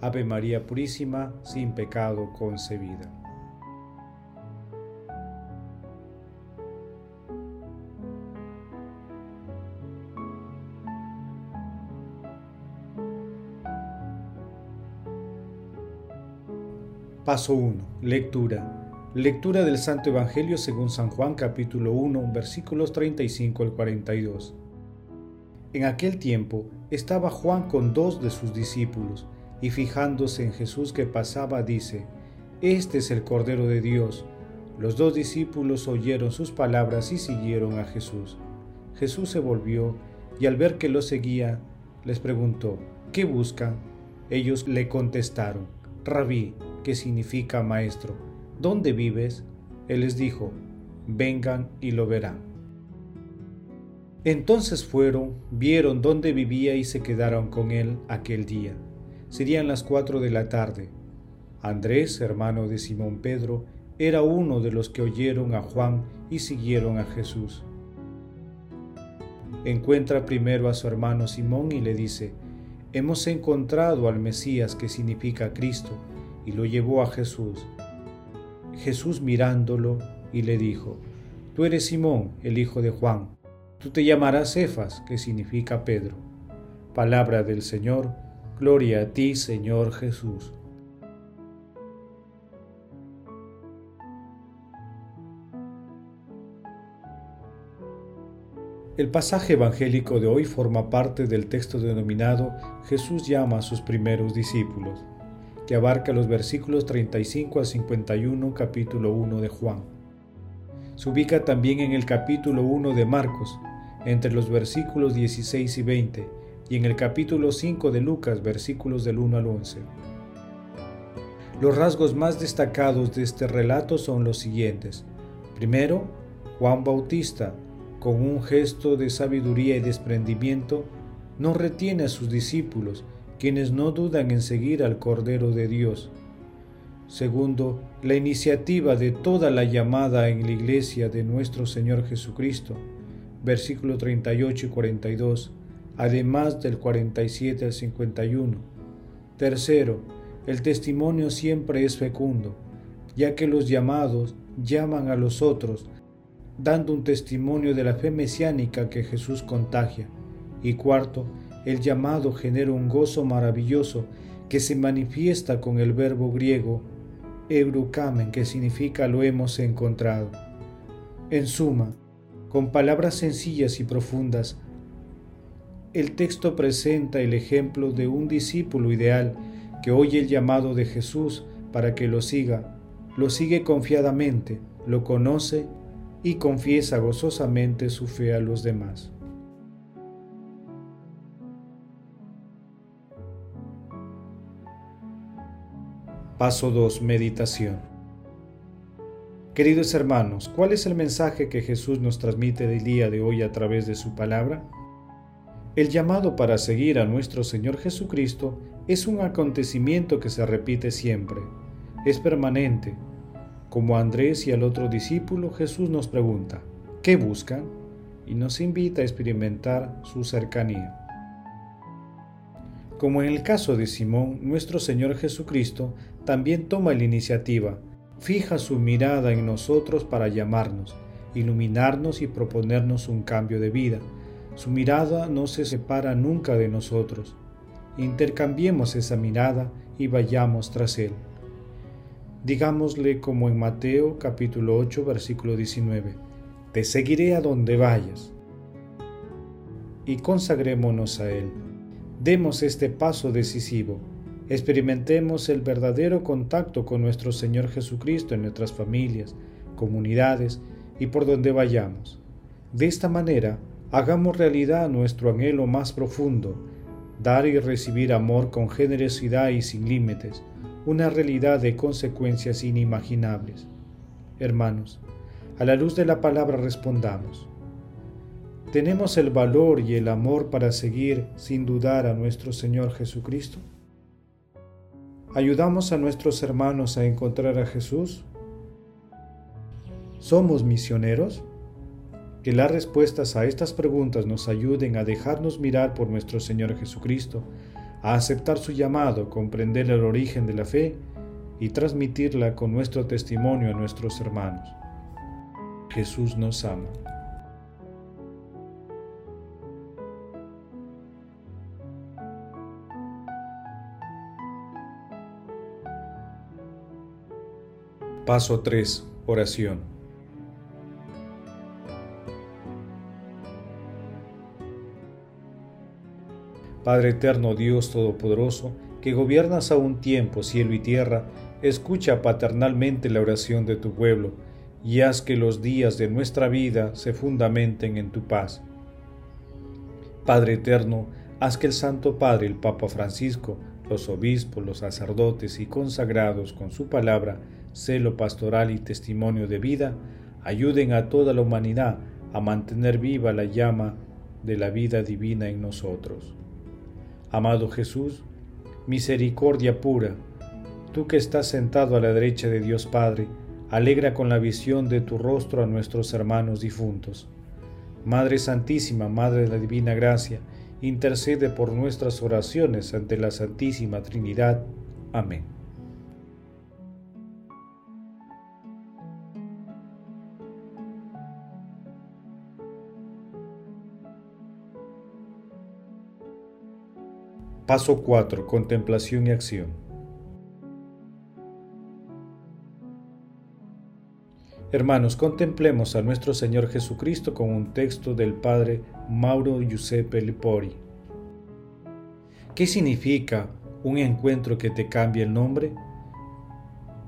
Ave María Purísima, sin pecado concebida. Paso 1. Lectura. Lectura del Santo Evangelio según San Juan capítulo 1 versículos 35 al 42. En aquel tiempo estaba Juan con dos de sus discípulos y fijándose en Jesús que pasaba, dice, Este es el Cordero de Dios. Los dos discípulos oyeron sus palabras y siguieron a Jesús. Jesús se volvió y al ver que lo seguía, les preguntó, ¿qué buscan? Ellos le contestaron, Rabí, que significa maestro, ¿dónde vives? Él les dijo, vengan y lo verán. Entonces fueron, vieron dónde vivía y se quedaron con él aquel día. Serían las cuatro de la tarde. Andrés, hermano de Simón Pedro, era uno de los que oyeron a Juan y siguieron a Jesús. Encuentra primero a su hermano Simón y le dice, Hemos encontrado al Mesías que significa Cristo, y lo llevó a Jesús. Jesús mirándolo y le dijo, Tú eres Simón, el hijo de Juan, tú te llamarás Cefas, que significa Pedro. Palabra del Señor, Gloria a ti, Señor Jesús. El pasaje evangélico de hoy forma parte del texto denominado Jesús llama a sus primeros discípulos, que abarca los versículos 35 al 51 capítulo 1 de Juan. Se ubica también en el capítulo 1 de Marcos, entre los versículos 16 y 20, y en el capítulo 5 de Lucas, versículos del 1 al 11. Los rasgos más destacados de este relato son los siguientes. Primero, Juan Bautista, con un gesto de sabiduría y desprendimiento, no retiene a sus discípulos, quienes no dudan en seguir al Cordero de Dios. Segundo, la iniciativa de toda la llamada en la iglesia de nuestro Señor Jesucristo, versículo 38 y 42, además del 47 al 51. Tercero, el testimonio siempre es fecundo, ya que los llamados llaman a los otros, dando un testimonio de la fe mesiánica que Jesús contagia. Y cuarto, el llamado genera un gozo maravilloso que se manifiesta con el verbo griego eurukamen, que significa lo hemos encontrado. En suma, con palabras sencillas y profundas, el texto presenta el ejemplo de un discípulo ideal que oye el llamado de Jesús para que lo siga, lo sigue confiadamente, lo conoce y confiesa gozosamente su fe a los demás. Paso 2. Meditación. Queridos hermanos, ¿cuál es el mensaje que Jesús nos transmite del día de hoy a través de su palabra? El llamado para seguir a nuestro Señor Jesucristo es un acontecimiento que se repite siempre, es permanente. Como Andrés y al otro discípulo, Jesús nos pregunta, ¿qué buscan? y nos invita a experimentar su cercanía. Como en el caso de Simón, nuestro Señor Jesucristo también toma la iniciativa, fija su mirada en nosotros para llamarnos, iluminarnos y proponernos un cambio de vida su mirada no se separa nunca de nosotros. Intercambiemos esa mirada y vayamos tras Él. Digámosle como en Mateo capítulo 8 versículo 19, Te seguiré a donde vayas. Y consagrémonos a Él. Demos este paso decisivo. Experimentemos el verdadero contacto con nuestro Señor Jesucristo en nuestras familias, comunidades y por donde vayamos. De esta manera, hagamos realidad nuestro anhelo más profundo, dar y recibir amor con generosidad y sin límites, una realidad de consecuencias inimaginables. Hermanos, a la luz de la palabra respondamos. ¿Tenemos el valor y el amor para seguir sin dudar a nuestro Señor Jesucristo? ¿Ayudamos a nuestros hermanos a encontrar a Jesús? ¿Somos misioneros? Que las respuestas a estas preguntas nos ayuden a dejarnos mirar por nuestro Señor Jesucristo, a aceptar su llamado, comprender el origen de la fe y transmitirla con nuestro testimonio a nuestros hermanos. Jesús nos ama. Paso 3. Oración. Padre eterno Dios Todopoderoso, que gobiernas a un tiempo cielo y tierra, escucha paternalmente la oración de tu pueblo y haz que los días de nuestra vida se fundamenten en tu paz. Padre eterno, haz que el Santo Padre, el Papa Francisco, los obispos, los sacerdotes y consagrados con su palabra, celo pastoral y testimonio de vida, ayuden a toda la humanidad a mantener viva la llama de la vida divina en nosotros. Amado Jesús, misericordia pura, tú que estás sentado a la derecha de Dios Padre, alegra con la visión de tu rostro a nuestros hermanos difuntos. Madre Santísima, Madre de la Divina Gracia, intercede por nuestras oraciones ante la Santísima Trinidad. Amén. Paso 4. Contemplación y acción. Hermanos, contemplemos a nuestro Señor Jesucristo con un texto del Padre Mauro Giuseppe Lipori. ¿Qué significa un encuentro que te cambia el nombre?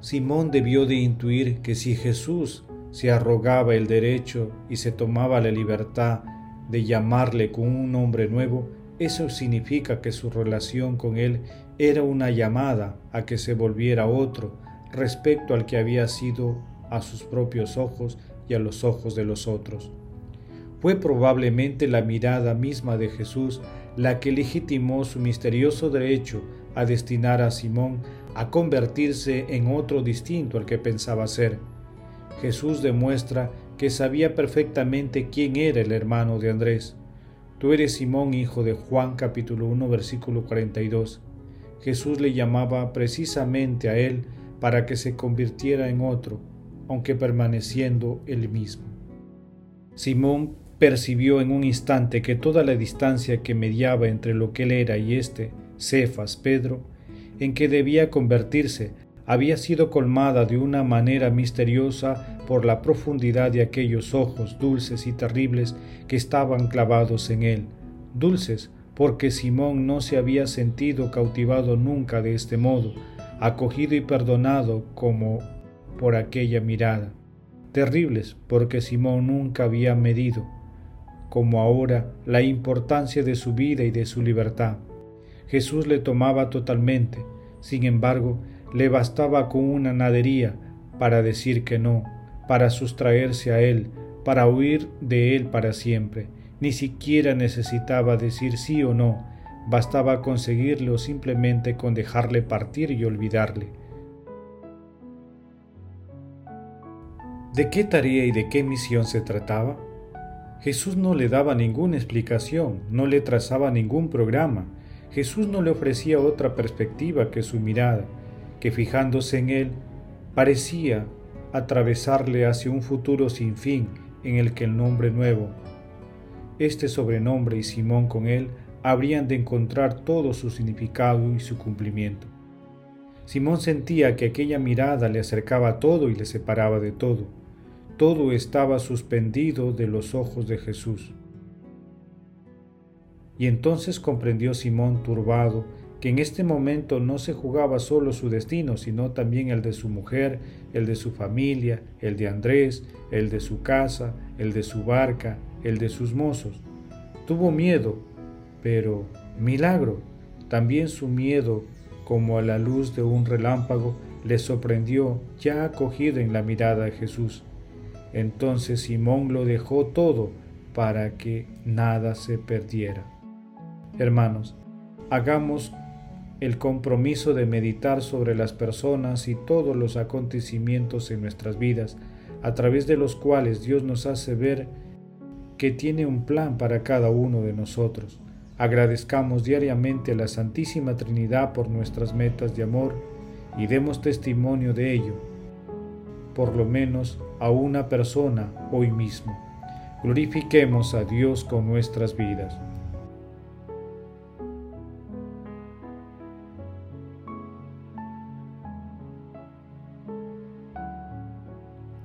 Simón debió de intuir que si Jesús se arrogaba el derecho y se tomaba la libertad de llamarle con un nombre nuevo, eso significa que su relación con él era una llamada a que se volviera otro respecto al que había sido a sus propios ojos y a los ojos de los otros. Fue probablemente la mirada misma de Jesús la que legitimó su misterioso derecho a destinar a Simón a convertirse en otro distinto al que pensaba ser. Jesús demuestra que sabía perfectamente quién era el hermano de Andrés. Tú eres Simón, hijo de Juan capítulo 1 versículo 42. Jesús le llamaba precisamente a él para que se convirtiera en otro, aunque permaneciendo él mismo. Simón percibió en un instante que toda la distancia que mediaba entre lo que él era y este, Cefas, Pedro, en que debía convertirse, había sido colmada de una manera misteriosa por la profundidad de aquellos ojos dulces y terribles que estaban clavados en él, dulces porque Simón no se había sentido cautivado nunca de este modo, acogido y perdonado como por aquella mirada, terribles porque Simón nunca había medido, como ahora, la importancia de su vida y de su libertad. Jesús le tomaba totalmente, sin embargo, le bastaba con una nadería para decir que no, para sustraerse a él, para huir de él para siempre. Ni siquiera necesitaba decir sí o no, bastaba conseguirlo simplemente con dejarle partir y olvidarle. ¿De qué tarea y de qué misión se trataba? Jesús no le daba ninguna explicación, no le trazaba ningún programa. Jesús no le ofrecía otra perspectiva que su mirada, que fijándose en él parecía atravesarle hacia un futuro sin fin en el que el nombre nuevo, este sobrenombre y Simón con él habrían de encontrar todo su significado y su cumplimiento. Simón sentía que aquella mirada le acercaba todo y le separaba de todo. Todo estaba suspendido de los ojos de Jesús. Y entonces comprendió Simón turbado que en este momento no se jugaba solo su destino, sino también el de su mujer, el de su familia, el de Andrés, el de su casa, el de su barca, el de sus mozos. Tuvo miedo, pero milagro, también su miedo como a la luz de un relámpago, le sorprendió ya acogido en la mirada de Jesús. Entonces Simón lo dejó todo para que nada se perdiera. Hermanos, hagamos el compromiso de meditar sobre las personas y todos los acontecimientos en nuestras vidas, a través de los cuales Dios nos hace ver que tiene un plan para cada uno de nosotros. Agradezcamos diariamente a la Santísima Trinidad por nuestras metas de amor y demos testimonio de ello, por lo menos a una persona hoy mismo. Glorifiquemos a Dios con nuestras vidas.